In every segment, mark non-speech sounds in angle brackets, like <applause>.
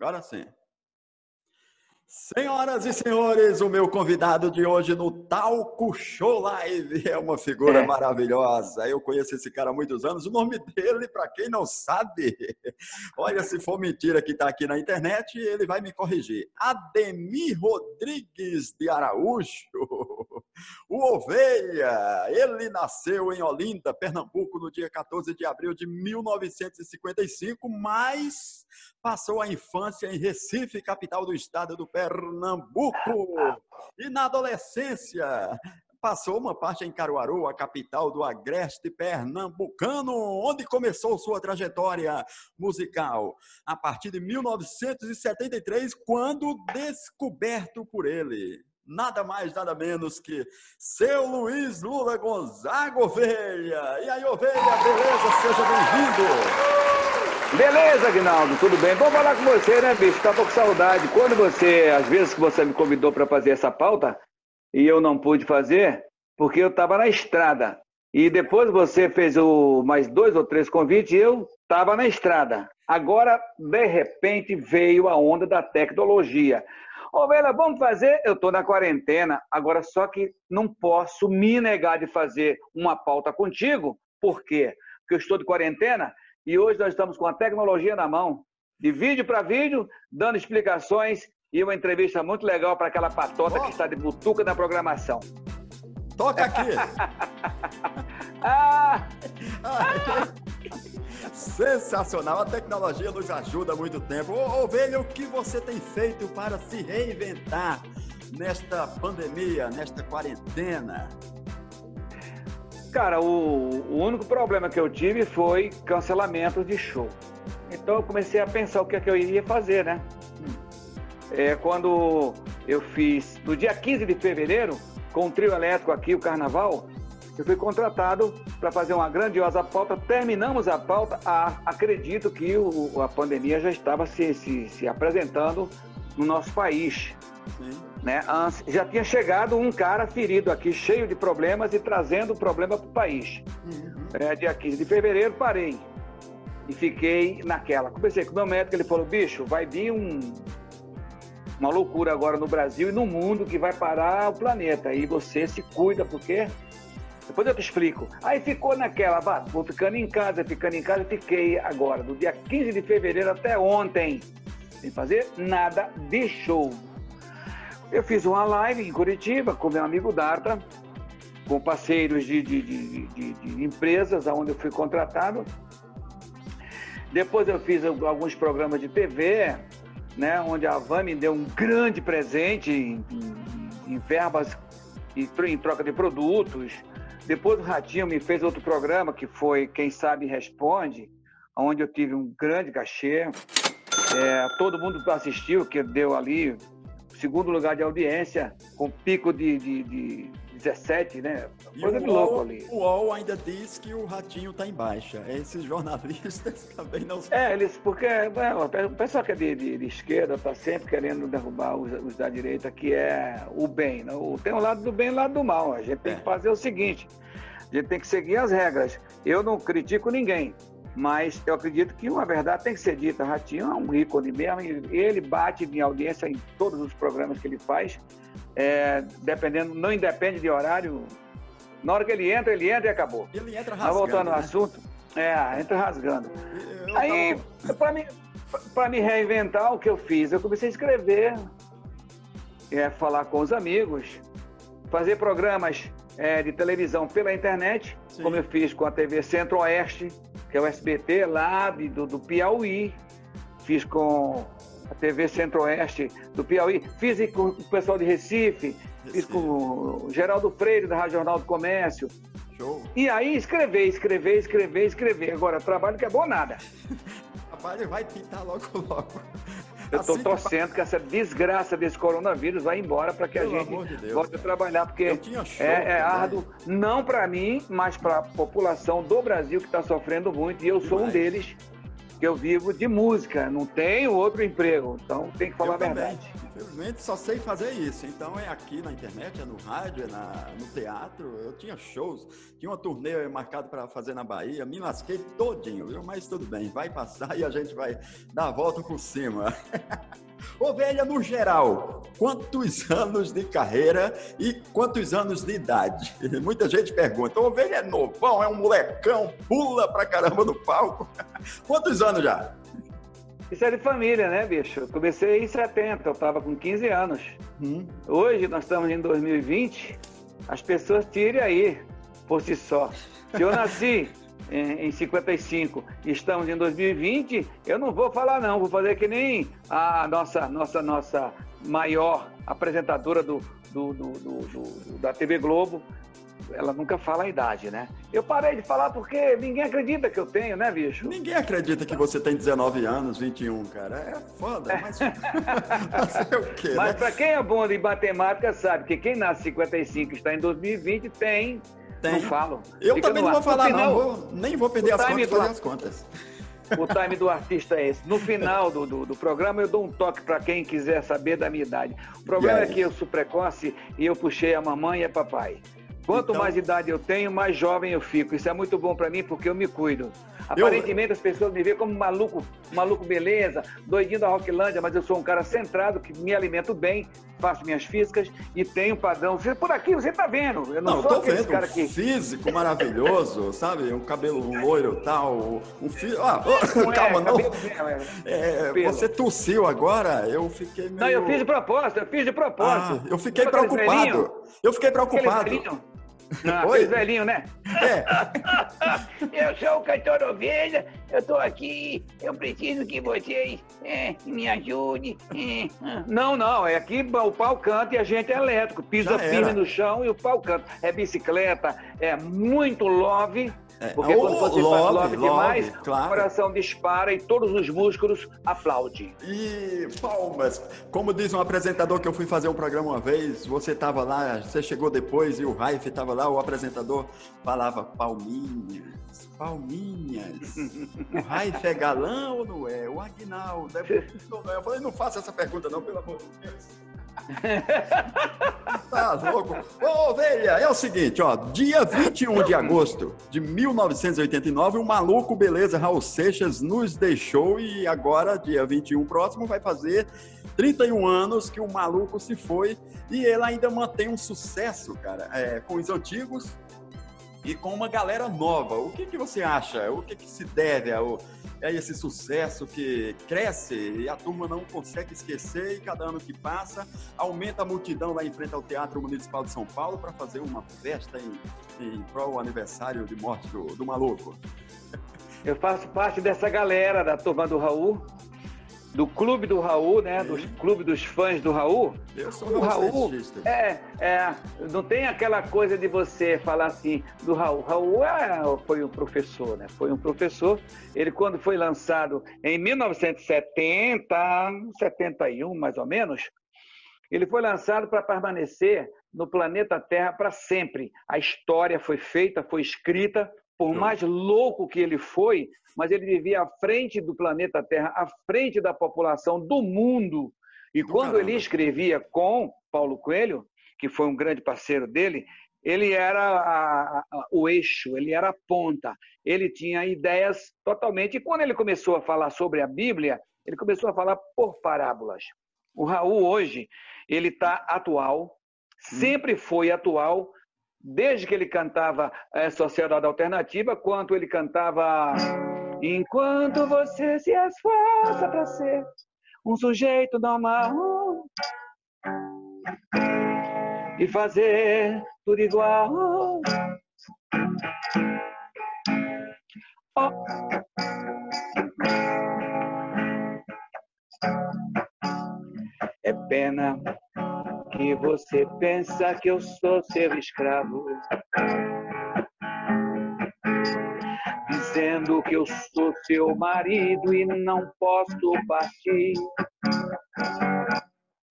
Agora sim. Senhoras e senhores, o meu convidado de hoje no Talco Show Live é uma figura é. maravilhosa. Eu conheço esse cara há muitos anos. O nome dele, para quem não sabe, <laughs> olha, se for mentira que está aqui na internet, ele vai me corrigir. Ademir Rodrigues de Araújo, o Ovelha. Ele nasceu em Olinda, Pernambuco, no dia 14 de abril de 1955, mas passou a infância em Recife, capital do estado do Pernambuco. E na adolescência, passou uma parte em Caruaru, a capital do agreste pernambucano, onde começou sua trajetória musical. A partir de 1973, quando descoberto por ele. Nada mais, nada menos que seu Luiz Lula Gonzaga Ovelha. E aí, Ovelha, beleza? Seja bem-vindo. Beleza, Aguinaldo, tudo bem? Vou falar com você, né, bicho? Tava com saudade. Quando você, às vezes que você me convidou para fazer essa pauta e eu não pude fazer, porque eu estava na estrada. E depois você fez o mais dois ou três convites e eu estava na estrada. Agora, de repente, veio a onda da tecnologia. Ô, Vela, vamos fazer? Eu estou na quarentena, agora só que não posso me negar de fazer uma pauta contigo. Por quê? Porque eu estou de quarentena e hoje nós estamos com a tecnologia na mão, de vídeo para vídeo, dando explicações e uma entrevista muito legal para aquela patota oh. que está de butuca na programação. Toca aqui! <laughs> ah. Sensacional! A tecnologia nos ajuda há muito tempo. Ô, Ovelha, o que você tem feito para se reinventar nesta pandemia, nesta quarentena? Cara, o, o único problema que eu tive foi cancelamento de show. Então eu comecei a pensar o que é que eu iria fazer, né? É, quando eu fiz, no dia 15 de fevereiro, com o trio elétrico aqui, o Carnaval, eu fui contratado para fazer uma grandiosa pauta. Terminamos a pauta. Ah, acredito que o, a pandemia já estava se, se, se apresentando no nosso país. Sim. Né? Já tinha chegado um cara ferido aqui, cheio de problemas e trazendo problema para o país. Uhum. É, dia 15 de fevereiro, parei. E fiquei naquela. Comecei com o meu médico, ele falou: bicho, vai vir um, uma loucura agora no Brasil e no mundo que vai parar o planeta. E você se cuida, porque. Depois eu te explico. Aí ficou naquela, vou ficando em casa, ficando em casa, fiquei agora, do dia 15 de fevereiro até ontem, sem fazer nada de show. Eu fiz uma live em Curitiba com meu amigo Darta, com parceiros de, de, de, de empresas onde eu fui contratado. Depois eu fiz alguns programas de TV, né, onde a Van me deu um grande presente em, em, em verbas e em troca de produtos. Depois o Ratinho me fez outro programa que foi Quem Sabe Responde, onde eu tive um grande cachê. É, todo mundo assistiu, que deu ali segundo lugar de audiência, com pico de, de, de 17, né? Coisa de louco ali. O UOL ainda diz que o Ratinho está em baixa. <laughs> Esses jornalistas <laughs> também não É, eles, porque é, o pessoal que é de, de, de esquerda está sempre querendo derrubar os, os, da direita, que é o bem. Né? Tem um lado do bem e um lado do mal. A gente tem é. que fazer o seguinte: a gente tem que seguir as regras. Eu não critico ninguém. Mas eu acredito que uma verdade tem que ser dita. Ratinho é um ícone mesmo, ele bate em audiência em todos os programas que ele faz, é, dependendo, não independe de horário. Na hora que ele entra, ele entra e acabou. Ele entra rasgando. Mas voltando ao né? assunto, é, entra rasgando. Eu Aí, tava... para me, pra me reinventar, o que eu fiz? Eu comecei a escrever, é, falar com os amigos, fazer programas é, de televisão pela internet, Sim. como eu fiz com a TV Centro-Oeste, que é o SBT lá de, do, do Piauí. Fiz com a TV Centro-Oeste do Piauí. Fiz com o pessoal de Recife. Fiz com o Geraldo Freire, da Rádio Jornal do Comércio. Show. E aí escrever, escrever, escrever, escrever. Agora, trabalho que é bom nada. <laughs> trabalho vai pintar logo, logo. Eu estou assim torcendo que... essa desgraça desse coronavírus vai embora para que Pelo a gente de volte a trabalhar, porque é, é árduo, não para mim, mas para a população do Brasil que está sofrendo muito, e eu Demais. sou um deles, que eu vivo de música, não tenho outro emprego, então tem que falar eu a verdade. Infelizmente só sei fazer isso. Então é aqui na internet, é no rádio, é na, no teatro. Eu tinha shows, tinha uma turnê marcada para fazer na Bahia, me lasquei todinho, viu? Mas tudo bem, vai passar <laughs> e a gente vai dar a volta por cima. <laughs> Ovelha, no geral, quantos <laughs> anos de carreira e quantos anos de idade? <laughs> Muita gente pergunta, ovelha é novão, é um molecão, pula pra caramba no palco. <laughs> Quantos anos já? Isso é de família, né, bicho? Eu comecei em 70, eu estava com 15 anos. Hum. Hoje, nós estamos em 2020, as pessoas tirem aí, por si só. Se eu nasci em, em 55 e estamos em 2020, eu não vou falar não, vou fazer que nem a nossa, nossa, nossa maior apresentadora do, do, do, do da TV Globo, ela nunca fala a idade, né? Eu parei de falar porque ninguém acredita que eu tenho, né, bicho? Ninguém acredita que você tem 19 anos, 21, cara. É foda, mas <laughs> fazer o quê, Mas né? pra quem é bom de matemática sabe que quem nasce em 55 e está em 2020 tem... Tem. Não falo. Eu Fica também não vou falar, final, não. Vou, nem vou perder as contas, fazer as contas. O time do artista é esse. No final do, do, do programa, eu dou um toque para quem quiser saber da minha idade. O problema é que eu sou precoce e eu puxei a mamãe e a papai. Quanto então... mais idade eu tenho, mais jovem eu fico. Isso é muito bom para mim porque eu me cuido. Aparentemente eu... as pessoas me veem como maluco, maluco beleza, doidinho da Rocklândia, mas eu sou um cara centrado que me alimento bem, faço minhas físicas e tenho padrão. Por aqui você tá vendo. Eu não, não sou tô vendo cara um que... físico maravilhoso, <laughs> sabe? Um cabelo loiro tal, um fio. Ah, oh, <laughs> calma, não. É, é você tossiu agora, eu fiquei meio... Não, eu fiz de propósito, eu fiz de propósito. Ah, eu fiquei preocupado. Eu fiquei preocupado. Ah, Oi? velhinho, né? É. <laughs> eu sou o cantor Ovelha, eu tô aqui, eu preciso que vocês é, me ajudem. É. Não, não, é aqui o pau canta e a gente é elétrico. Pisa firme no chão e o pau canta. É bicicleta, é muito love é. Porque quando você love, faz love demais, claro. o coração dispara e todos os músculos aplaudem. E palmas. Como diz um apresentador que eu fui fazer um programa uma vez, você estava lá, você chegou depois e o Raif estava lá, o apresentador falava palminhas, palminhas. o Raif é galã ou não é? O Agnaldo é <laughs> Eu falei, não faça essa pergunta não, pelo amor de Deus. <laughs> tá louco. Ô, ovelha, é o seguinte, ó. Dia 21 de agosto de 1989, o maluco Beleza Raul Seixas nos deixou e agora, dia 21 próximo, vai fazer 31 anos que o maluco se foi e ele ainda mantém um sucesso, cara, é, com os antigos e com uma galera nova. O que, que você acha? O que, que se deve ao, a esse sucesso que cresce e a turma não consegue esquecer e cada ano que passa aumenta a multidão lá em frente ao Teatro Municipal de São Paulo para fazer uma festa em, em prol aniversário de morte do, do maluco? Eu faço parte dessa galera da turma do Raul do clube do Raul, né? Do clube dos fãs do Raul. Eu sou o Raul. É, é, não tem aquela coisa de você falar assim do Raul. Raul é, foi um professor, né? Foi um professor. Ele quando foi lançado em 1970, 71 mais ou menos, ele foi lançado para permanecer no planeta Terra para sempre. A história foi feita, foi escrita por mais louco que ele foi, mas ele vivia à frente do planeta Terra, à frente da população do mundo. E quando Caramba. ele escrevia com Paulo Coelho, que foi um grande parceiro dele, ele era a, a, o eixo, ele era a ponta, ele tinha ideias totalmente. E quando ele começou a falar sobre a Bíblia, ele começou a falar por parábolas. O Raul hoje, ele está atual, hum. sempre foi atual, desde que ele cantava é, Sociedade Alternativa, quanto ele cantava Enquanto você se esforça para ser um sujeito normal e fazer tudo igual. Oh. É pena que você pensa que eu sou seu escravo. Dizendo que eu sou seu marido e não posso partir.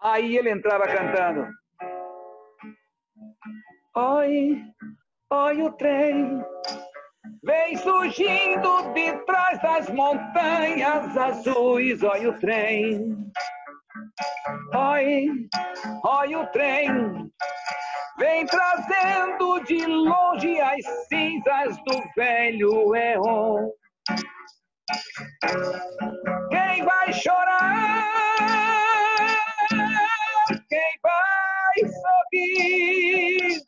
Aí ele entrava cantando. Oi, oi o trem, vem surgindo de trás das montanhas azuis, oi o trem. Oi, rói o trem. Vem trazendo de longe as cinzas do velho Eon. Quem vai chorar? Quem vai sorrir?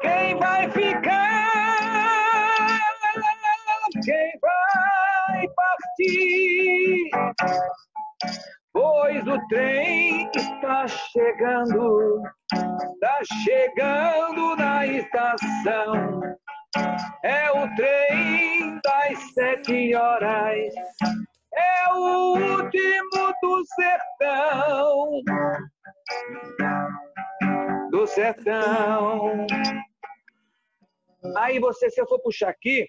Quem vai ficar? Quem vai partir? Pois o trem está chegando, está chegando na estação. É o trem das sete horas, é o último do sertão. Do sertão. Aí você, se eu for puxar aqui,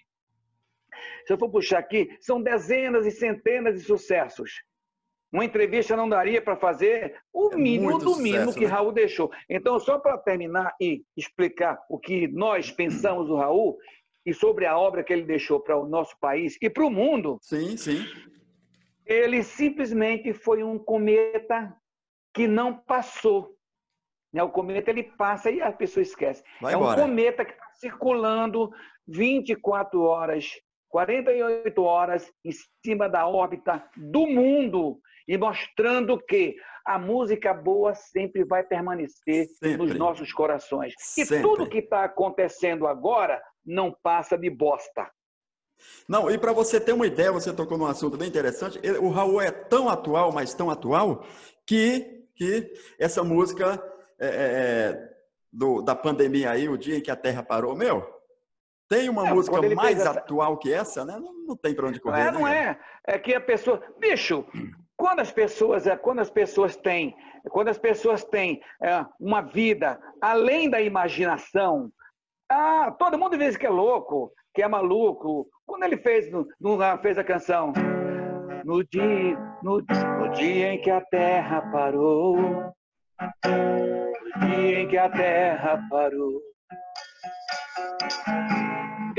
se eu for puxar aqui, são dezenas e centenas de sucessos. Uma entrevista não daria para fazer o é mínimo do sucesso, mínimo que né? Raul deixou. Então, só para terminar e explicar o que nós pensamos do Raul e sobre a obra que ele deixou para o nosso país e para o mundo. Sim, sim. Ele simplesmente foi um cometa que não passou. Né? O cometa ele passa e a pessoa esquece. Vai é embora. um cometa que está circulando 24 horas 48 horas em cima da órbita do mundo e mostrando que a música boa sempre vai permanecer sempre. nos nossos corações. Sempre. E tudo que está acontecendo agora não passa de bosta. Não, e para você ter uma ideia, você tocou num assunto bem interessante. O Raul é tão atual, mas tão atual, que, que essa música é, é, é do, da pandemia aí, o dia em que a Terra parou, meu, tem uma é, música mais essa... atual que essa, né? Não, não tem para onde correr. É, não é. É que a pessoa. Bicho, quando as pessoas, é, quando as pessoas têm, quando as pessoas têm é, uma vida além da imaginação, ah, todo mundo diz que é louco, que é maluco. Quando ele fez, no, fez a canção, no dia, no, no dia em que a terra parou, no dia em que a terra parou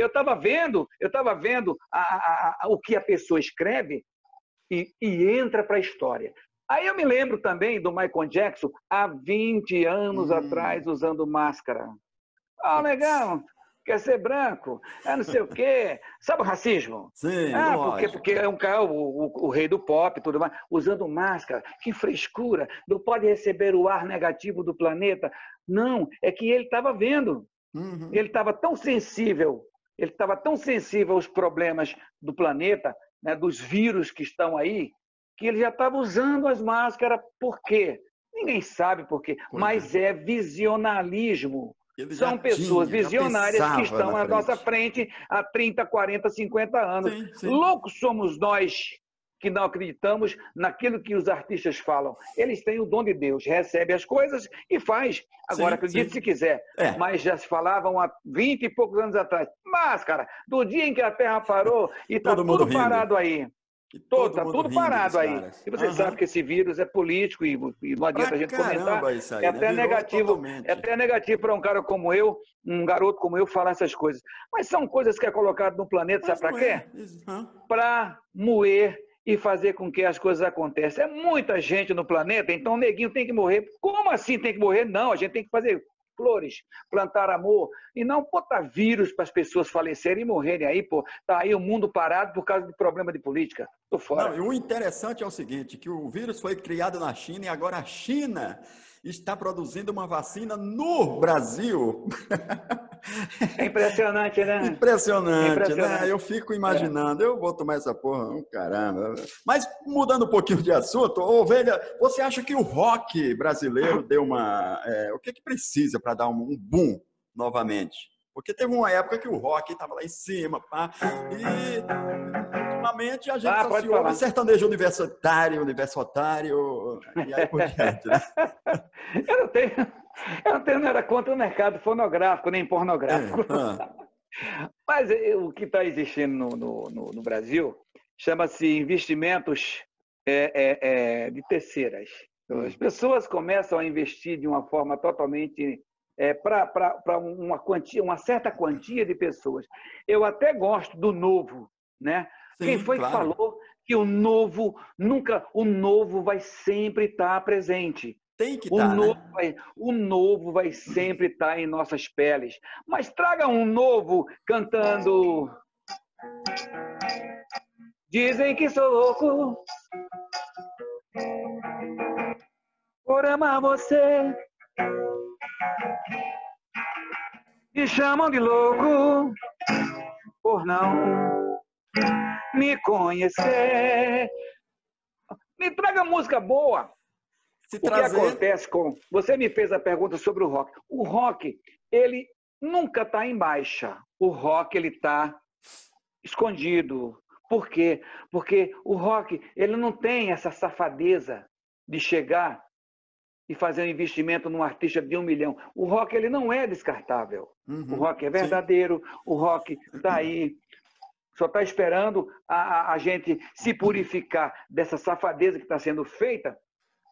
eu estava vendo, eu estava vendo a, a, a, o que a pessoa escreve e, e entra para a história. Aí eu me lembro também do Michael Jackson há 20 anos hum. atrás usando máscara. Ah, legal. Quer ser branco? É não sei o quê. Sabe o racismo? Sim, ah, porque, porque é um cara, o, o, o, rei do pop e tudo mais, usando máscara. Que frescura. Não pode receber o ar negativo do planeta. Não, é que ele estava vendo. Uhum. Ele estava tão sensível ele estava tão sensível aos problemas do planeta, né, dos vírus que estão aí, que ele já estava usando as máscaras. Por quê? Ninguém sabe por quê, pois mas é, é visionalismo. São pessoas tinha, visionárias que estão na, nossa frente há 30, 40, 50 anos. Sim, sim. Loucos somos nós que não acreditamos naquilo que os artistas falam. Eles têm o dom de Deus, recebe as coisas e faz. Agora, sim, acredite sim. se quiser. É. Mas já se falavam há 20 e poucos anos atrás. Mas, cara, do dia em que a Terra parou e está tudo parado aí. Todo, tá tudo parado aí. E você uhum. sabe que esse vírus é político e, e não adianta pra a gente comentar. Aí, é, até né? negativo, é até negativo para um cara como eu, um garoto como eu, falar essas coisas. Mas são coisas que é colocado no planeta, Mas sabe para quê? É. Para moer e fazer com que as coisas aconteçam. É muita gente no planeta, então o neguinho tem que morrer. Como assim tem que morrer? Não, a gente tem que fazer flores, plantar amor e não botar vírus para as pessoas falecerem e morrerem aí, pô. Tá aí o mundo parado por causa de problema de política. Tô fora. Não, e o interessante é o seguinte, que o vírus foi criado na China e agora a China está produzindo uma vacina no Brasil. <laughs> É impressionante, né? Impressionante, é impressionante. né? Eu fico imaginando, é. eu vou tomar essa porra, oh, caramba. Mas mudando um pouquinho de assunto, Ovelha, você acha que o rock brasileiro deu uma. É, o que, que precisa para dar um boom novamente? Porque teve uma época que o rock estava lá em cima, pá, e ultimamente a gente ah, só se ouve sertanejo universitário, universitário, e aí por diante. Né? <laughs> eu não tenho, <laughs> eu não tenho nada contra o mercado fonográfico, nem pornográfico. É, ah. <laughs> Mas eh, o que está existindo no, no, no, no Brasil chama-se investimentos é, é, é, de terceiras. Então, as pessoas começam a investir de uma forma totalmente é, para uma, quantia, uma certa quantia de pessoas. Eu até gosto do novo, né? Sim, Quem foi claro. que falou que o novo nunca, o novo vai sempre estar presente. Tem que o estar, novo, né? vai, o novo vai sempre estar em nossas peles. Mas traga um novo cantando. Dizem que sou louco por amar você. Me chamam de louco por não me conhecer. Me traga música boa. Se O que trazer, acontece com. Você me fez a pergunta sobre o rock. O rock, ele nunca está em baixa. O rock, ele está escondido. Por quê? Porque o rock, ele não tem essa safadeza de chegar e fazer um investimento num artista de um milhão. O rock, ele não é descartável. Uhum, O rock é sim. verdadeiro, o rock está aí. Só está esperando a, a- a gente se purificar dessa safadeza que está sendo feita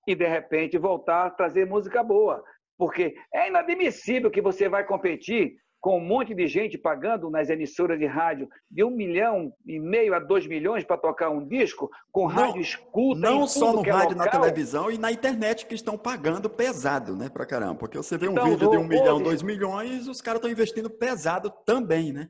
e, de repente, voltar a trazer música boa. Porque é inadmissível que você vai competir com um monte de gente pagando nas emissoras de rádio de um milhão e meio a dois milhões para tocar um disco, com Não- rádio escuta. Não só no é rádio, na televisão e na internet que estão pagando pesado, né, pra caramba. Porque você vê um Então, vídeo de um milhão, dois milhões, os caras estão investindo pesado também, né?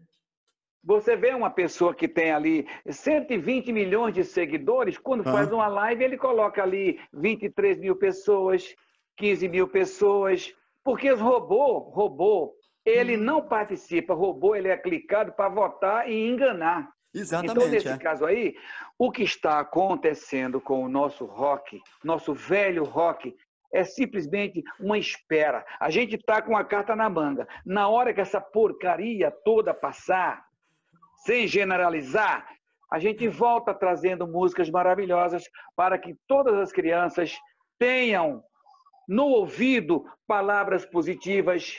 Você vê uma pessoa que tem ali 120 milhões de seguidores, quando Ah. faz uma live, ele coloca ali 23 mil pessoas, 15 mil pessoas, porque os robô, robô, ele Hum. não participa, robô, ele é clicado para votar e enganar. Exatamente. Então, nesse é. caso aí, o que está acontecendo com o nosso rock, nosso velho rock, é simplesmente uma espera. A gente está com a carta na manga. Na hora que essa porcaria toda passar, sem generalizar, a gente volta trazendo músicas maravilhosas para que todas as crianças tenham no ouvido palavras positivas,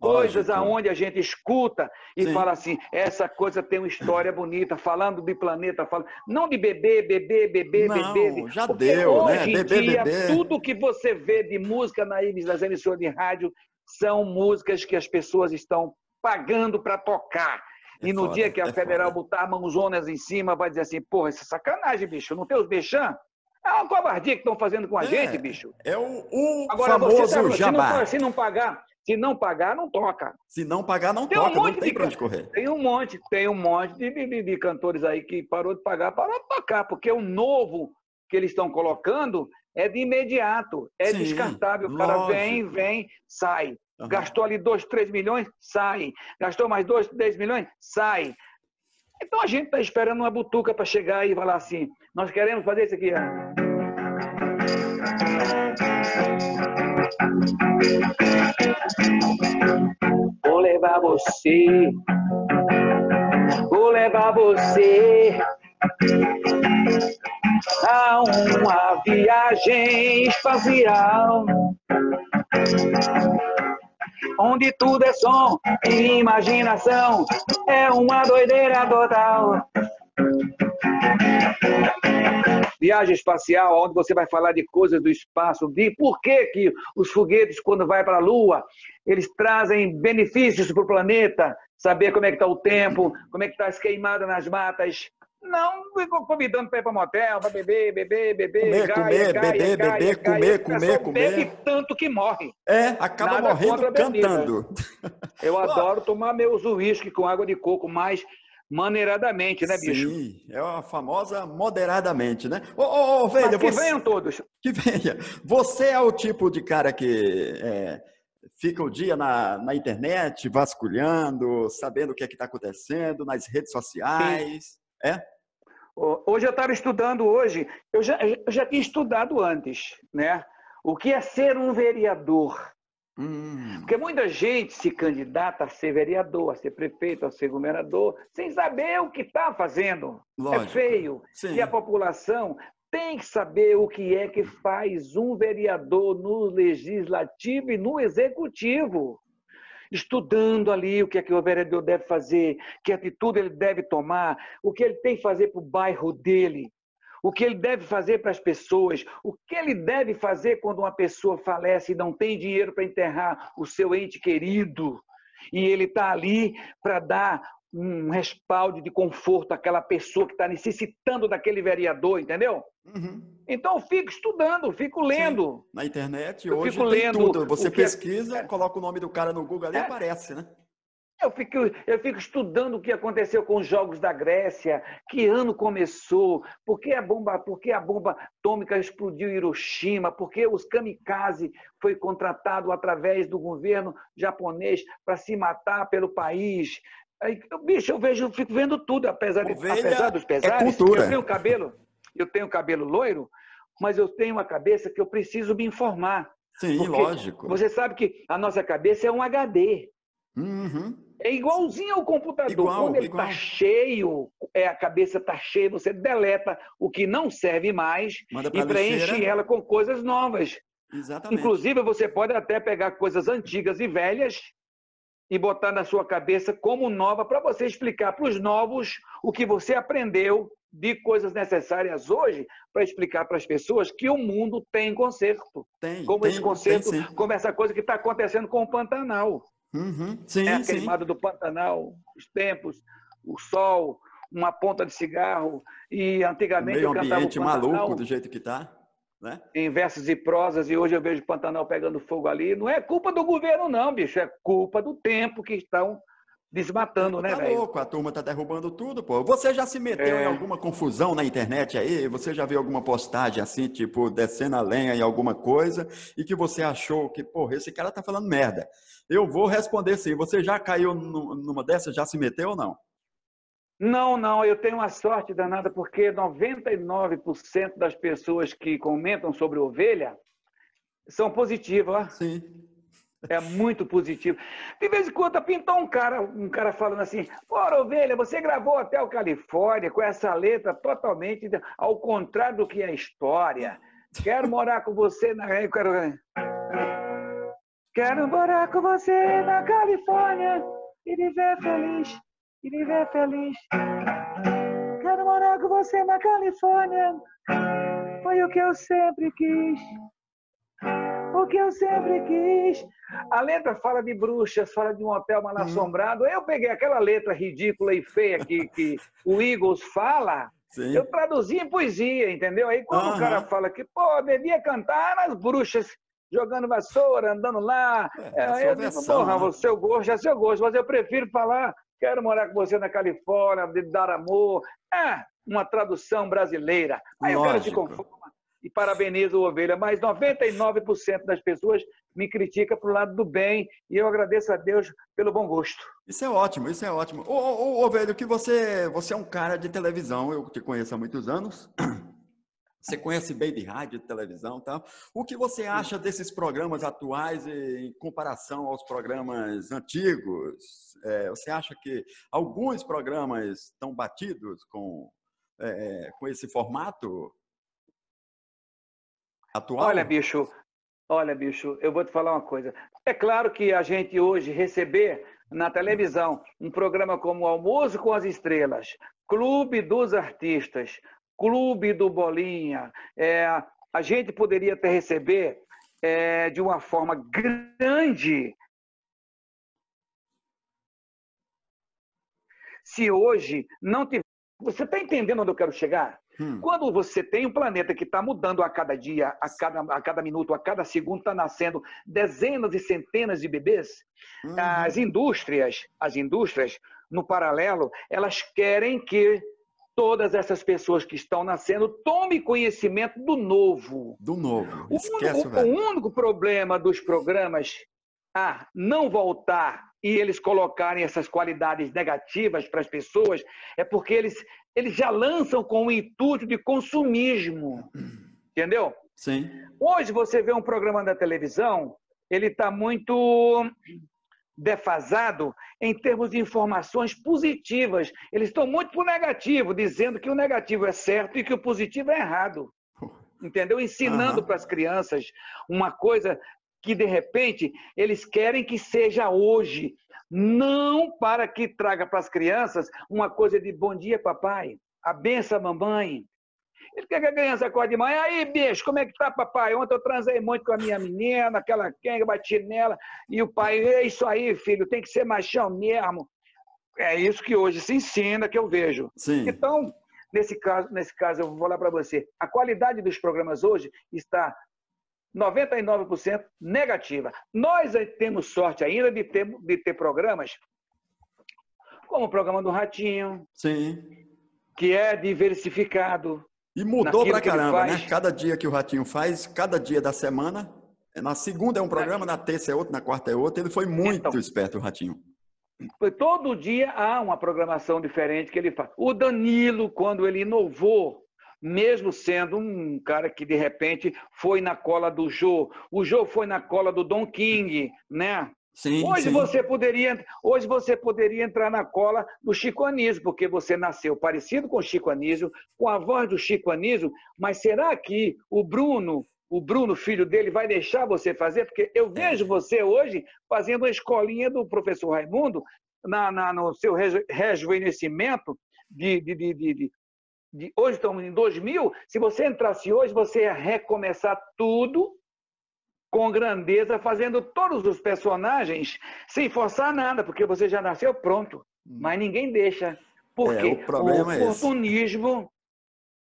coisas Lógico. aonde a gente escuta e Sim. fala assim, essa coisa tem uma história bonita, falando de planeta, fala, não de bebê, bebê, bebê, Não, bebê. já deu, né? hoje em Bebê, dia, bebê. tudo que você vê de música na, nas emissoras de rádio são músicas que as pessoas estão pagando para tocar. É e no foda, dia que a é federal foda. botar mãozonas em cima, vai dizer assim, porra, isso é sacanagem, bicho, não tem os bechã? É uma covardia que estão fazendo com a É, gente, bicho. É o, o Agora famoso você sabe, se não, jabá. se não pagar, se não pagar, não toca. Se não pagar, não Tem um toca, não monte tem de pra onde correr. Tem um monte, tem um monte de, de- de- de cantores aí que parou de pagar, parou de tocar, porque o novo que eles estão colocando é de imediato, é Sim, descartável. O cara lógico. vem, vem, sai. Aham. Gastou ali 2, 3 milhões, sai. Gastou mais 2, 10 milhões, sai. Então a gente está esperando uma butuca para chegar e falar assim: nós queremos fazer isso aqui. ó. Vou levar você, vou levar você a uma viagem espacial. Onde tudo é som e imaginação, é uma doideira total. Viagem espacial, onde você vai falar de coisas do espaço, de por que, que os foguetes, quando vai para a Lua, eles trazem benefícios para o planeta, saber como é que está o tempo, como é que está as queimadas nas matas. Não convidando para ir para motel, para beber, beber, beber, Comer, comer, beber, beber, comer, comer, comer. Bebe tanto que morre. É, acaba Nada morrendo cantando. Eu <laughs> adoro tomar meus uísque com água de coco, mais maneiradamente, né, bicho? Sim, é a famosa moderadamente, né? Ô, ô, ô Velha, Mas que você... venham todos. <laughs> Que venha. Você é o tipo de cara que é, fica o dia na, na internet vasculhando, sabendo o que é que está acontecendo nas redes sociais. É? Hoje eu estava estudando hoje, eu já, eu já tinha estudado antes, né? O que é ser um vereador? Hum, Porque muita gente se candidata a ser vereador, a ser prefeito, a ser governador, sem saber o que está fazendo. lógico. É feio. Sim. E a população tem que saber o que é que faz um vereador no legislativo e no executivo. Estudando ali o que é que o vereador deve fazer, que atitude ele deve tomar, o que ele tem que fazer para o bairro dele, o que ele deve fazer para as pessoas, o que ele deve fazer quando uma pessoa falece e não tem dinheiro para enterrar o seu ente querido. E ele está ali para dar um respaldo de conforto àquela pessoa que está necessitando daquele vereador, entendeu? Uhum. Então eu fico estudando, fico lendo. Sim. Na internet, eu hoje fico lendo tudo. Você pesquisa, é... coloca o nome do cara no Google ali e é... aparece, né? Eu fico, eu fico estudando o que aconteceu com os Jogos da Grécia, que ano começou, por que a bomba, por que a bomba atômica explodiu em Hiroshima, por que os kamikaze foi contratado através do governo japonês para se matar pelo país. Aí, bicho, eu vejo, eu fico vendo tudo, apesar, de, apesar dos é pesares. É eu tenho cabelo, eu tenho cabelo loiro, mas eu tenho uma cabeça que eu preciso me informar. Sim, lógico. Você sabe que a nossa cabeça é um HD. Uhum. É igualzinho ao computador. Igual, Quando ele está cheio, é, a cabeça está cheia, você deleta o que não serve mais e preenche ela com coisas novas. Exatamente. Inclusive, você pode até pegar coisas antigas e velhas e botar na sua cabeça como nova para você explicar para os novos o que você aprendeu de coisas necessárias hoje para explicar para as pessoas que o mundo tem conserto. Tem. Como tem, esse conserto, como essa coisa que está acontecendo com o Pantanal. Uhum. Sim, é a queimada do Pantanal, os tempos, o sol, uma ponta de cigarro. E antigamente o meio ambiente maluco do jeito que está. Né? Em versos e prosas, e hoje eu vejo o Pantanal pegando fogo ali. Não é culpa do governo, não, bicho. É culpa do tempo que estão desmatando, né, tá velho? louco, a turma tá derrubando tudo, pô. Você já se meteu é... em alguma confusão na internet aí? Você já viu alguma postagem assim, tipo, descendo a lenha em alguma coisa e que você achou que, porra, esse cara tá falando merda. Eu vou responder sim. Você já caiu numa dessas? Já se meteu ou não? Não, não. Eu tenho uma sorte danada porque 99% das pessoas que comentam sobre ovelha são positivas. Sim. É muito positivo. De vez em quando pintou um cara, um cara falando assim: Ora, ovelha, você gravou até o Califórnia com essa letra totalmente ao contrário do que é a história. Quero morar com você na. Quero... Quero morar com você na Califórnia e viver feliz, e viver feliz. Quero morar com você na Califórnia, foi o que eu sempre quis. O que eu sempre quis. A letra fala de bruxas, fala de um hotel mal uhum. assombrado. Eu peguei aquela letra ridícula e feia que, que o Eagles fala, Sim. eu traduzi em poesia, entendeu? Aí quando uhum. o cara fala que, pô, devia cantar nas bruxas jogando vassoura, andando lá. É, é eu digo, porra, né? seu gosto é seu gosto, mas eu prefiro falar, quero morar com você na Califórnia, de dar amor. É, uma tradução brasileira. Aí Lógico. eu quero te conformar e parabenizo o Ovelha, mas 99% das pessoas me critica para o lado do bem e eu agradeço a Deus pelo bom gosto. Isso é ótimo, isso é ótimo. Ô, ô, ô Ovelha, que você, você é um cara de televisão, eu te conheço há muitos anos. Você conhece bem de rádio, de televisão e tal. O que você acha desses programas atuais em comparação aos programas antigos? É, você acha que alguns programas estão batidos com, é, com esse formato atual? Olha, bicho, olha, bicho, eu vou te falar uma coisa. É claro que a gente hoje receber na televisão um programa como Almoço com as Estrelas, Clube dos Artistas, Clube do Bolinha. É, a gente poderia até receber é, de uma forma grande. Se hoje não tiver. Você está entendendo onde eu quero chegar? Hum. Quando você tem um planeta que está mudando a cada dia, a cada, a cada minuto, a cada segundo, está nascendo dezenas e centenas de bebês, uhum. as indústrias, as indústrias, no paralelo, elas querem que todas essas pessoas que estão nascendo tome conhecimento do novo. Do novo. Esquece, o, único, o único problema dos programas a não voltar e eles colocarem essas qualidades negativas para as pessoas é porque eles, eles já lançam com o intuito de consumismo. Entendeu? Sim. Hoje você vê um programa da televisão, ele está muito defasado em termos de informações positivas. Eles estão muito para o negativo, dizendo que o negativo é certo e que o positivo é errado. Entendeu? Ensinando uhum. para as crianças uma coisa que, de repente, eles querem que seja hoje. Não para que traga para as crianças uma coisa de bom dia, papai, a benção, mamãe, ele quer que a criança acorde de manhã. Aí, bicho, como é que tá, papai? Ontem eu transei muito com a minha menina, aquela quenga, bati nela. E o pai, é isso aí, filho, tem que ser machão mesmo. É isso que hoje se ensina, que eu vejo. Sim. Então, nesse caso, nesse caso, eu vou falar para você, a qualidade dos programas hoje está 99% negativa. Nós temos sorte ainda de ter, de ter programas como o programa do Ratinho, Sim. que é diversificado. E mudou pra caramba, né? Cada dia que o Ratinho faz, cada dia da semana. Na segunda é um programa, na terça é outro, na quarta é outro. Ele foi muito então, esperto, o Ratinho. Todo dia há uma programação diferente que ele faz. O Danilo, quando ele inovou, mesmo sendo um cara que de repente foi na cola do Jô, o Jô foi na cola do Don King, né? Sim, hoje sim. você poderia, hoje você poderia entrar na cola do Chico Anísio, porque você nasceu parecido com o Chico Anísio, com a voz do Chico Anísio, mas será que o Bruno, o Bruno, filho dele, vai deixar você fazer? Porque eu vejo você hoje fazendo a escolinha do professor Raimundo na, na no seu rejuvenescimento de, de, de, de, de hoje estamos em 2000, se você entrasse hoje, você ia recomeçar tudo com grandeza, fazendo todos os personagens sem forçar nada, porque você já nasceu pronto. Hum. Mas ninguém deixa. Porque é, o, problema o oportunismo, é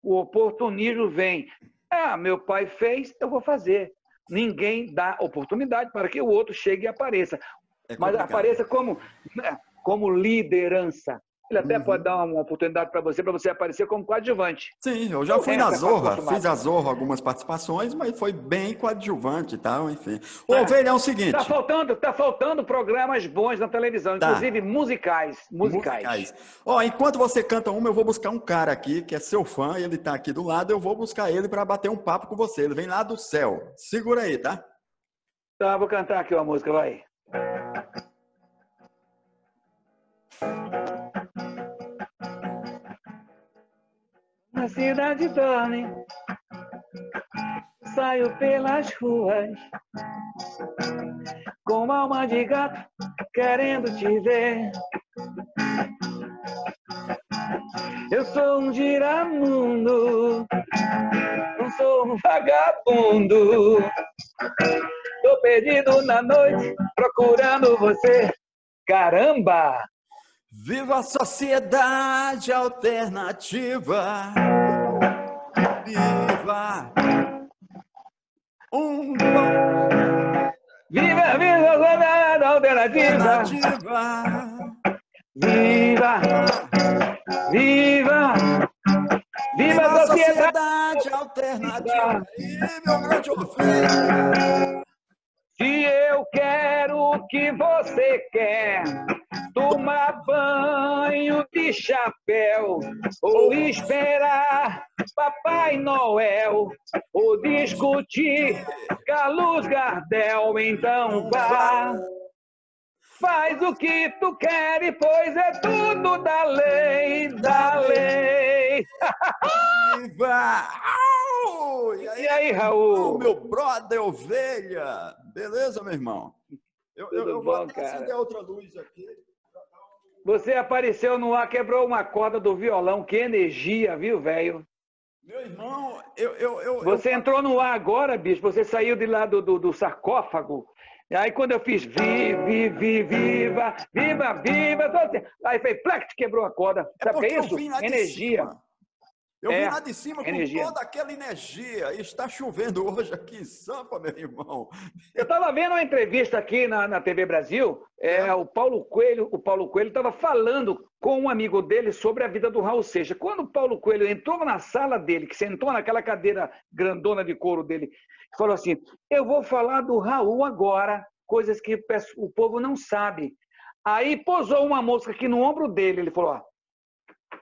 o oportunismo vem. Ah, meu pai fez, eu vou fazer. Ninguém dá oportunidade para que o outro chegue e apareça. É Mas apareça como, né, como liderança. Ele até uhum. pode dar uma oportunidade para você, para você aparecer como coadjuvante. Sim, eu já fui na Zorra, fiz a Zorra algumas participações, mas foi bem coadjuvante e tal, enfim. O é. Ovelha é o seguinte... Tá faltando, tá faltando programas bons na televisão, tá. inclusive musicais. Musicais. musicais. Ó, enquanto você canta uma, eu vou buscar um cara aqui, que é seu fã, ele tá aqui do lado, eu vou buscar ele para bater um papo com você. Ele vem lá do céu. Segura aí, tá? Tá, vou cantar aqui uma música, vai. Cidade dorme, saio pelas ruas com alma de gato querendo te ver. Eu sou um giramundo, não sou um vagabundo. Tô perdido na noite procurando você. Caramba! Viva a sociedade alternativa. Viva um Viva, viva a sociedade alternativa. Viva, viva, viva a sociedade alternativa. E meu grande ofício. Se eu quero o que você quer, tomar banho de chapéu, ou esperar Papai Noel, ou discutir Carlos Gardel, então vá. Faz o que tu queres, pois é tudo da lei, da lei. Viva! E aí, e aí Raul? Meu brother ovelha. Beleza, meu irmão? Eu, eu, eu vou acender outra luz aqui. Você apareceu no ar, quebrou uma corda do violão. Que energia, viu, velho? Meu irmão, eu, eu, eu Você eu... entrou no ar agora, bicho. Você saiu de lá do, do, do sarcófago. E aí quando eu fiz viva, viva, viva, viva, aí fez plec, quebrou a corda. É Sabe o que é isso? Energia. Eu é, vim lá de cima com energia. toda aquela energia. Está chovendo hoje aqui em Sampa, meu irmão. Eu estava vendo uma entrevista aqui na, na TV Brasil. É, é. O Paulo Coelho, o Paulo Coelho estava falando com um amigo dele sobre a vida do Raul Seixas. Quando o Paulo Coelho entrou na sala dele, que sentou naquela cadeira grandona de couro dele, falou assim: Eu vou falar do Raul agora, coisas que o povo não sabe. Aí posou uma mosca aqui no ombro dele. Ele falou: ó,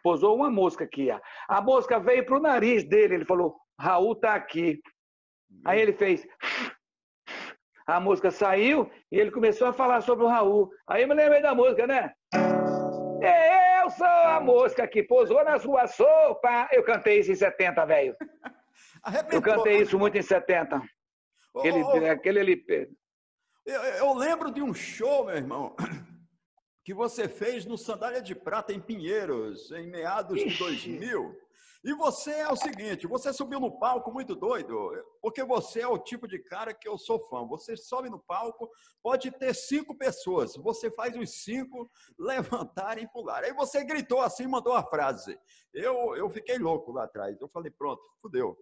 Pousou uma mosca aqui. Ó. A mosca veio para o nariz dele. Ele falou: Raul está aqui. Aí ele fez. A mosca saiu e ele começou a falar sobre o Raul. Aí eu me lembrei da música, né? Eu sou a mosca que pousou na sua sopa. Eu cantei isso em 70, velho. <laughs> Eu cantei isso muito em 70. Aquele, oh, aquele LP. Eu, eu lembro de um show, meu irmão, <clears throat> que você fez no Sandália de Prata em Pinheiros, em meados de 2000. E você é o seguinte, você subiu no palco muito doido, porque você é o tipo de cara que eu sou fã. Você sobe no palco, pode ter cinco pessoas, você faz os cinco levantarem e pular. Aí você gritou assim, mandou a frase. Eu, eu fiquei louco lá atrás. Eu falei, pronto, fudeu.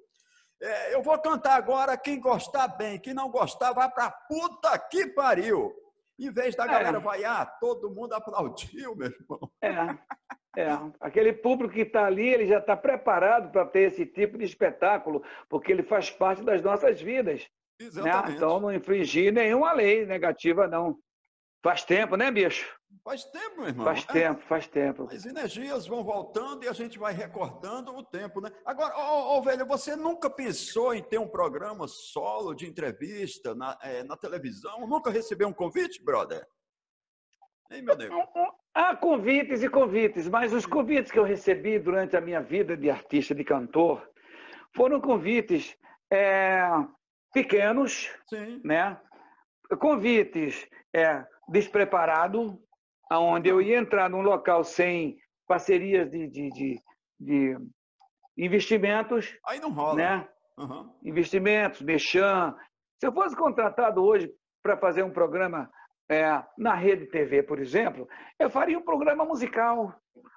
É, eu vou cantar agora, quem gostar bem, quem não gostar, vai pra puta que pariu. Em vez da é. galera vaiar, todo mundo aplaudiu, meu irmão. É. É, aquele público que está ali, ele já está preparado para ter esse tipo de espetáculo, porque ele faz parte das nossas vidas. Né? Exatamente. Né? Então, não infringir nenhuma lei negativa, não. Faz tempo, né, bicho? Faz tempo, meu irmão. Faz é. tempo, faz tempo. As energias vão voltando e a gente vai recordando o tempo, né? Agora, ô, ô velho, você nunca pensou em ter um programa solo de entrevista na, é, na televisão? Nunca recebeu um convite, brother? Hein, meu Deus? Há convites e convites, mas os convites que eu recebi durante a minha vida de artista, de cantor, foram convites é, pequenos, Sim. né? Convites é, despreparado, aonde eu ia entrar num local sem parcerias de, de, de, de investimentos. Aí não rola. Né? Uhum. Investimentos, mexam. Se eu fosse contratado hoje para fazer um programa é, na Rede TV, por exemplo, eu faria um programa musical,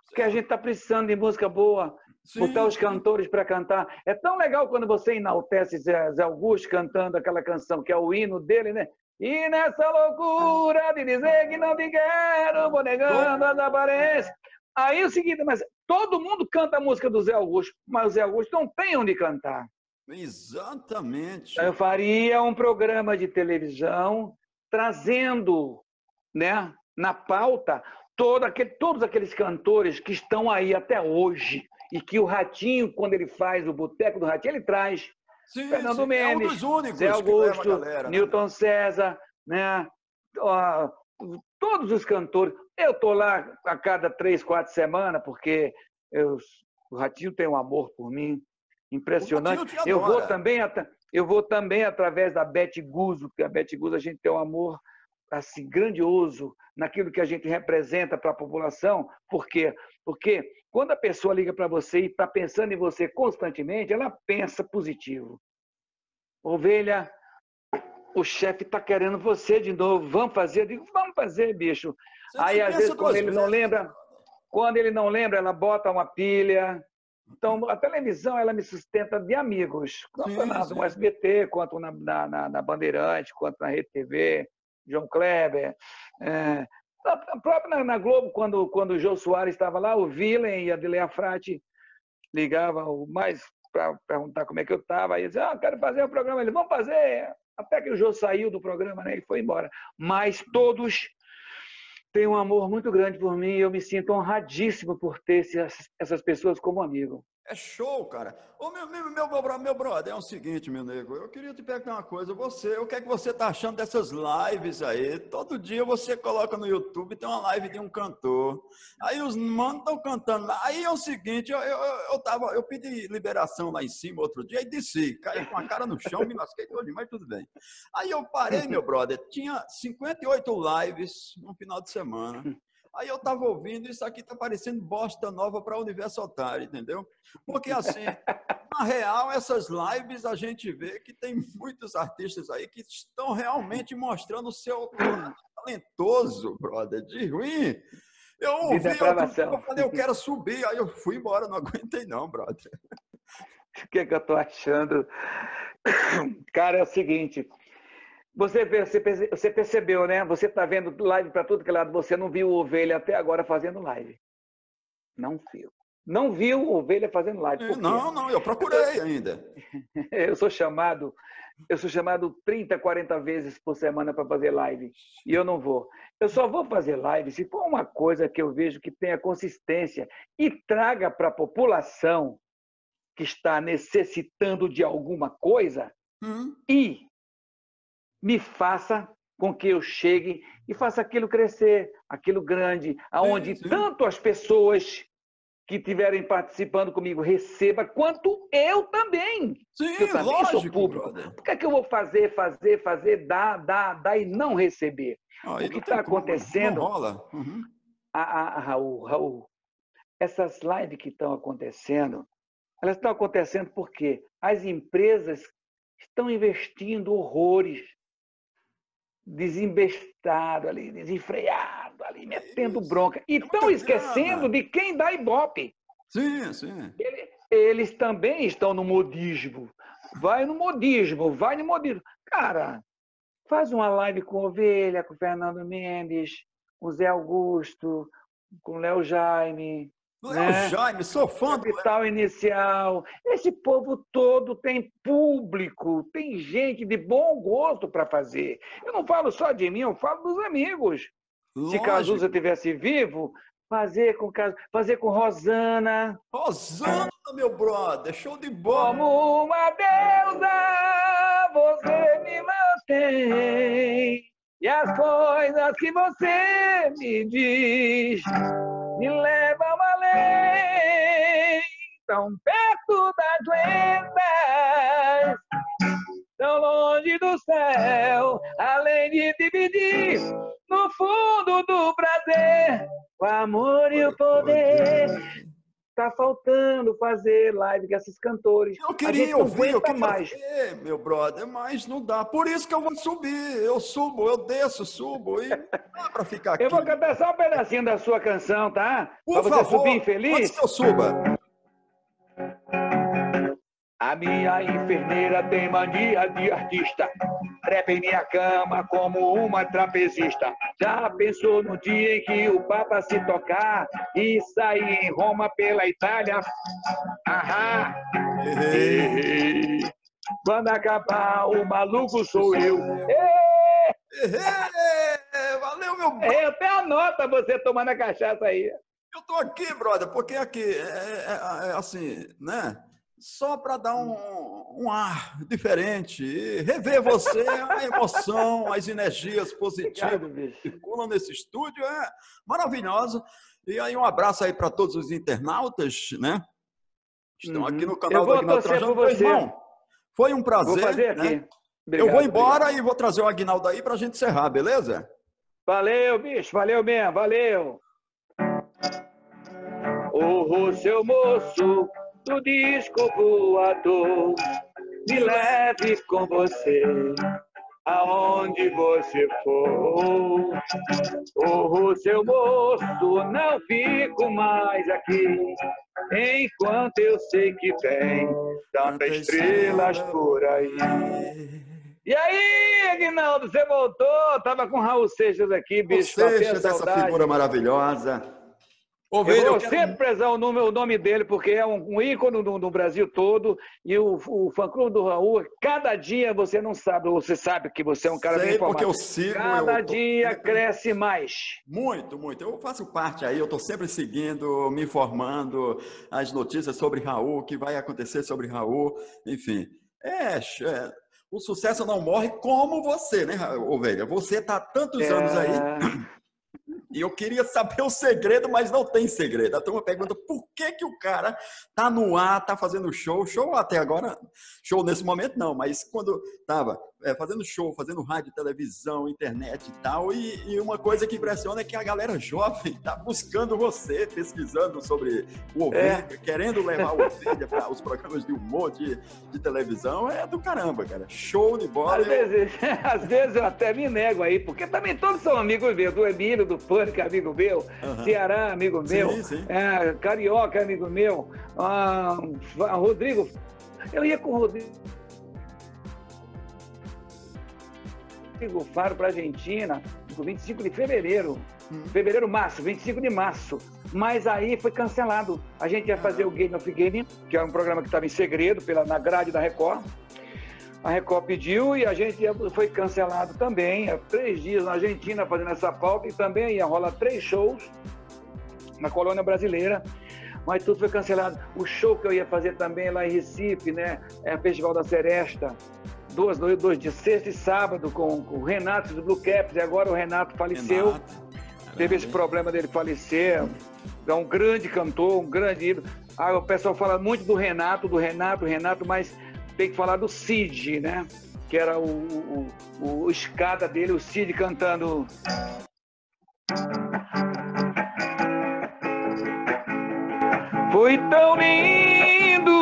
porque a gente está precisando de música boa, Sim. botar os cantores para cantar. É tão legal quando você enaltece Zé Augusto cantando aquela canção, que é o hino dele, né? E nessa loucura de dizer que não te quero, vou negando as aparências. Aí é o seguinte, mas todo mundo canta a música do Zé Augusto, mas o Zé Augusto não tem onde cantar. Exatamente. Eu faria um programa de televisão trazendo né, na pauta todo aquele, todos aqueles cantores que estão aí até hoje e que o Ratinho, quando ele faz o Boteco do Ratinho, ele traz. Sim, Fernando sim. Mendes, é um dos únicos Zé Augusto, galera, né? Newton né? César, né? todos os cantores. Eu estou lá a cada três, quatro semanas, porque eu, o Ratinho tem um amor por mim impressionante. Eu vou também eu vou também através da Bete Guzo, porque a Bete Guzo a gente tem um amor assim grandioso naquilo que a gente representa para a população. Por quê? Porque quando a pessoa liga para você e está pensando em você constantemente, ela pensa positivo. Ovelha, o chefe está querendo você de novo, vamos fazer? Eu digo, vamos fazer, bicho. Você Aí, às vezes, quando ele vezes. não lembra, quando ele não lembra, ela bota uma pilha, então, a televisão ela me sustenta de amigos, tanto na, no SBT, quanto na, na, na, Bandeirante, quanto na Rede TV, João Kleber. É, a própria na, na, Globo, quando, quando o Jô Soares estava lá, o Villain e a Delea Frati ligavam mais para perguntar como é que eu estava. Aí dizia, ah, quero fazer o programa. Ele, vamos fazer. Até que o Jô saiu do programa, né? Ele foi embora. Mas todos tem um amor muito grande por mim e eu me sinto honradíssimo por ter essas pessoas como amigo. É show, cara. Ô, meu, meu, meu, meu brother, é o seguinte, meu nego, eu queria te perguntar uma coisa. Você, o que é que você tá achando dessas lives aí? Todo dia você coloca no YouTube, tem uma live de um cantor. Aí os manos estão cantando. Aí é o seguinte, eu, eu, eu, tava, eu pedi liberação lá em cima outro dia e desci. Caí com a cara no chão, me lasquei todo, mas tudo bem. Aí eu parei, meu brother, tinha 58 lives no final de semana. Aí eu estava ouvindo, isso aqui está parecendo bosta nova para o Universo Otário, entendeu? Porque assim, na real, essas lives a gente vê que tem muitos artistas aí que estão realmente mostrando o seu talentoso, brother, de ruim. Eu ouvi, eu, falei, eu quero subir, aí eu fui embora, não aguentei não, brother. <laughs> O que, é que eu tô achando? Cara, é o seguinte, você, você percebeu, né? Você está vendo live para tudo que é lado. Você não viu ovelha até agora fazendo live. Não viu. Não viu ovelha fazendo live. Não, não, eu procurei ainda. <laughs> eu sou chamado, eu sou chamado 30, 40 vezes por semana para fazer live. E eu não vou. Eu só vou fazer live se for uma coisa que eu vejo que tenha consistência e traga para a população que está necessitando de alguma coisa hum. e me faça com que eu chegue e faça aquilo crescer, aquilo grande, aonde sim, sim. tanto as pessoas que estiverem participando comigo receba, quanto eu também. Sim, eu também lógico, sou público. Brother. Por que, é que eu vou fazer, fazer, fazer, dar, dar, dar e não receber? Ah, o que está acontecendo? Não rola. Uhum. a, a, Raul, Raul, essas lives que estão acontecendo, elas estão acontecendo porque as empresas estão investindo horrores, desinvestado ali, desenfreado ali, metendo bronca. E estão esquecendo de quem dá ibope. Sim, sim. Eles, eles também estão no modismo. Vai no modismo, vai no modismo. Cara, faz uma live com Ovelha, com Fernando Mendes, com Zé Augusto, com Léo Jaime, Léo né? Jaime, sou fã do Capital Inicial. Esse povo todo tem público, tem gente de bom gosto para fazer. Eu não falo só de mim, eu falo dos amigos. Lógico. Se Cazuza tivesse vivo, fazer com fazer com Rosana. Rosana, meu brother, show de bola. Como uma deusa, você me mantém. E as coisas que você me diz me levam além, tão perto das lendas, tão longe do céu, além de dividir no fundo do prazer o amor e o poder. Tá faltando fazer live com esses cantores. Eu queria ouvir, eu queria mais. Ver, meu brother, mas não dá. Por isso que eu vou subir. Eu subo, eu desço, subo. E não dá pra ficar aqui. Eu vou cantar só um pedacinho da sua canção, tá? Por pra favor, você subir feliz. Antes que eu suba. A minha enfermeira tem mania de artista. Trepa em minha cama como uma trapezista. Já pensou no dia em que o Papa se tocar e sair em Roma pela Itália? Ahá! Ei. Quando acabar, o maluco sou eu. Ei. Valeu, meu brother. Eu até anota você tomando a cachaça aí. Eu tô aqui, brother, porque aqui é, é, é assim, né? Só para dar um, um, ar diferente e rever você, a emoção, as energias positivas que circulam nesse estúdio é maravilhoso. E aí um abraço aí para todos os internautas, né? Estão uhum. aqui no canal do Aguinaldo Trajano. Meu irmão, foi um prazer. Né? Obrigado, eu vou embora obrigado. e vou trazer o Aguinaldo aí para a gente encerrar, beleza? Valeu, bicho. Valeu mesmo. Valeu. Ô, seu moço, do disco voador. Me leve com você aonde você for. Oh, seu moço, não fico mais aqui, enquanto eu sei que tem tantas estrelas por aí. E aí, Aguinaldo, você voltou? Tava com Raul Seixas aqui, bicho. Raul Seixas, essa figura maravilhosa. Ovelha, eu vou eu sempre prezar o nome, o nome, dele, porque é um, um ícone no, no, Brasil todo. E o, o fã-clube do Raul, cada dia você não sabe, você sabe que você é um cara Sei, bem informado. porque eu sigo. Cada eu tô... dia cresce mais. Muito, muito. Eu faço parte aí, eu estou sempre seguindo, me informando as notícias sobre Raul, o que vai acontecer sobre Raul, enfim. É, é o sucesso não morre como você, né, Ovelha? Você está tantos é... anos aí e eu queria saber o segredo, mas não tem segredo. A turma pergunta por que, que o cara tá no ar, tá fazendo show. Show até agora, show nesse momento não, mas quando tava é, fazendo show, fazendo rádio, televisão, internet e tal. E, e, uma coisa que impressiona é que a galera jovem tá buscando você, pesquisando sobre o ovelha, é. querendo levar o ovelha para os programas de humor de, de, televisão. É do caramba, cara. Show de bola. Às, eu... vezes, <laughs> às vezes eu até me nego aí, porque também todos são amigos meus, do Emílio, do Pânico, amigo meu, uhum. Ceará, amigo meu, sim, sim. É, Carioca, amigo meu, ah, Rodrigo. Eu ia com o Rodrigo Rodrigo Faro para a Argentina no 25 de fevereiro. Hum. Fevereiro, março, 25 de março. Mas aí foi cancelado. A gente ia fazer o Game of Game, que era um programa que estava em segredo pela, na grade da Record. A Record pediu e a gente foi cancelado também. Há três dias na Argentina fazendo essa pauta e também ia rolar três shows na colônia brasileira mas tudo foi cancelado. O show que eu ia fazer também lá em Recife, né? É o Festival da Seresta duas noites, de sexta e sábado com, com o Renato do Blue Caps, e agora o Renato faleceu. Renato. Teve esse problema dele falecer. É um grande cantor, um grande ídolo. Ah, o pessoal fala muito do Renato, do Renato, Renato, mas tem que falar do Cid, né? Que era o, o, o, o escada dele, o Cid cantando. Foi tão lindo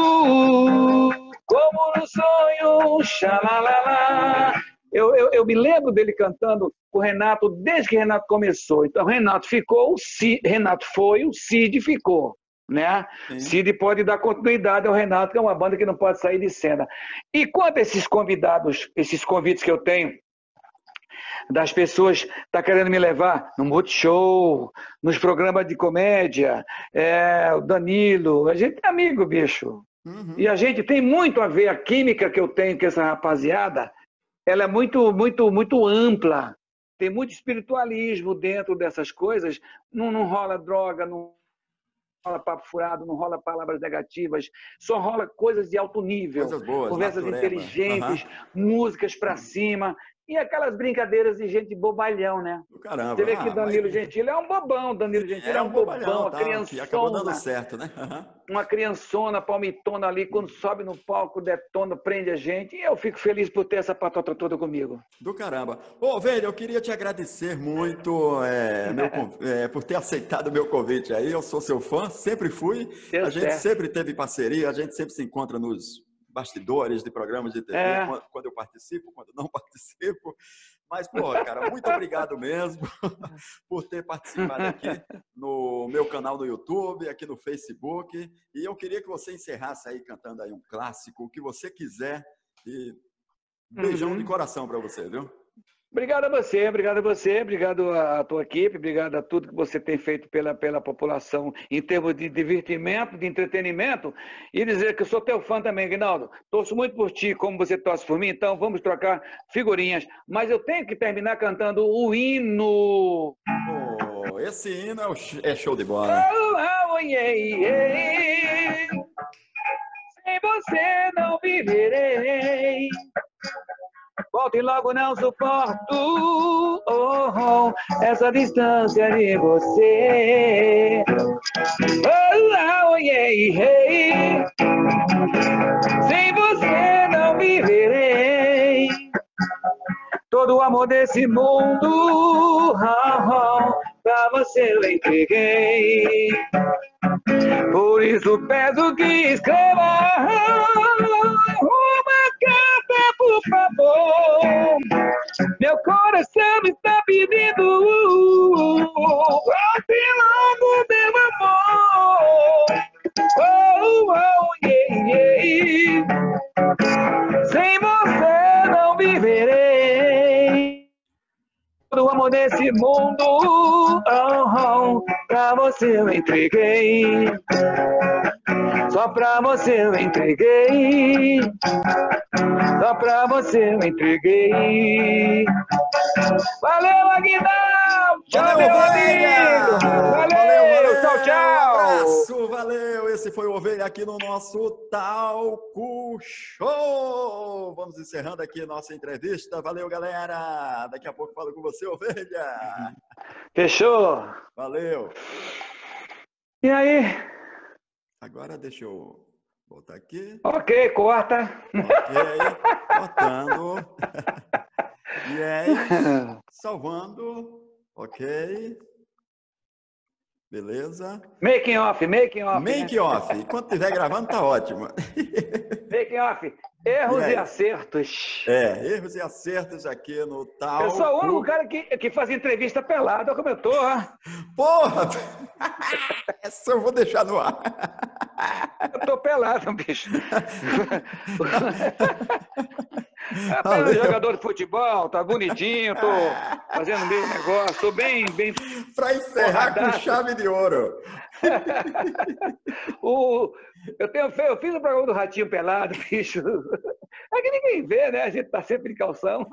como no sonho, xalalala. Eu, eu, eu, me lembro dele cantando o Renato desde que Renato começou. Então, Renato ficou, o Cid, Renato foi, o Cid ficou. Né? Cid pode dar continuidade ao Renato, que é uma banda que não pode sair de cena. E quanto a esses convidados, esses convites que eu tenho, das pessoas tá querendo me levar no Multishow, nos programas de comédia, é, o Danilo, a gente é amigo, bicho. Uhum. E a gente tem muito a ver, a química que eu tenho com essa rapaziada, ela é muito, muito, muito ampla. Tem muito espiritualismo dentro dessas coisas. Não, não rola droga, não rola papo furado, não rola palavras negativas, só rola coisas de alto nível. Coisas boas, conversas natureba. inteligentes, uhum. músicas para cima. E aquelas brincadeiras de gente bobalhão, né? Caramba. Você vê que ah, Danilo mas... Gentili é um bobão, Danilo Gentili é, é um bobão, uma tá, criançona. acabou dando certo, né? Uhum. Uma criançona, palmitona ali, quando sobe no palco, detona, prende a gente. E eu fico feliz por ter essa patota toda comigo. Do caramba. Ô, velho, eu queria te agradecer muito é, meu, <laughs> é, por ter aceitado o meu convite aí. Eu sou seu fã, sempre fui. a gente certo. sempre teve parceria, a gente sempre se encontra nos bastidores de programas de TV, é. quando eu participo, quando não <laughs> participo. Mas, pô, cara, muito obrigado mesmo <laughs> por ter participado aqui no meu canal no YouTube, aqui no Facebook. E eu queria que você encerrasse aí cantando aí um clássico, o que você quiser. E beijão uhum. de coração para você, viu? Obrigado a você, obrigado a você, obrigado à tua equipe, obrigado a tudo que você tem feito pela, pela população em termos de divertimento, de entretenimento. E dizer que eu sou teu fã também, Guinaldo. Torço muito por ti, como você torce por mim, então vamos trocar figurinhas. Mas eu tenho que terminar cantando o hino. Oh, esse hino é, o, é show de bola. Oh, oh, yeah, yeah. Sem você não viverei. Volte logo, não suporto oh, oh, essa distância de você. Oh, oh yeah, yeah. Sem você não viverei. Todo o amor desse mundo, oh, oh, pra você eu entreguei. Por isso peço que escreva favor. Meu coração está pedindo. Volte logo, meu amor. Oh, oh, yeah, yeah. Sem você não viverei. O amor desse mundo, oh, oh, pra você eu entreguei. Só pra você eu entreguei. Só pra você eu entreguei. Valeu, Aguinaldo! Tchau, valeu, meu amigo! Valeu, valeu, valeu, tchau, tchau! Abraço, valeu! Esse foi o Ovelha aqui no nosso Talco Show! Vamos encerrando aqui nossa entrevista. Valeu, galera! Daqui a pouco falo com você, Ovelha! Fechou! Valeu! E aí? Agora deixa eu voltar aqui. Ok, corta. Ok, cortando. <laughs> e aí, salvando. Ok. Beleza. Making off, making off. Making né? off. Enquanto estiver gravando, tá ótimo. making off. Erros e, e, acertos. É, erros e acertos aqui no tal. Eu sou o único cara que, que faz entrevista pelada, como eu tô. Porra! <laughs> Essa eu vou deixar no ar. Eu tô pelado, bicho. <laughs> Apenas jogador de futebol, tá bonitinho, tô fazendo meu negócio, tô bem, bem. Para encerrar com chave de ouro. <laughs> o, eu, tenho, eu fiz o programa do Ratinho Pelado, <laughs> bicho. É que ninguém vê, né? A gente tá sempre em calção.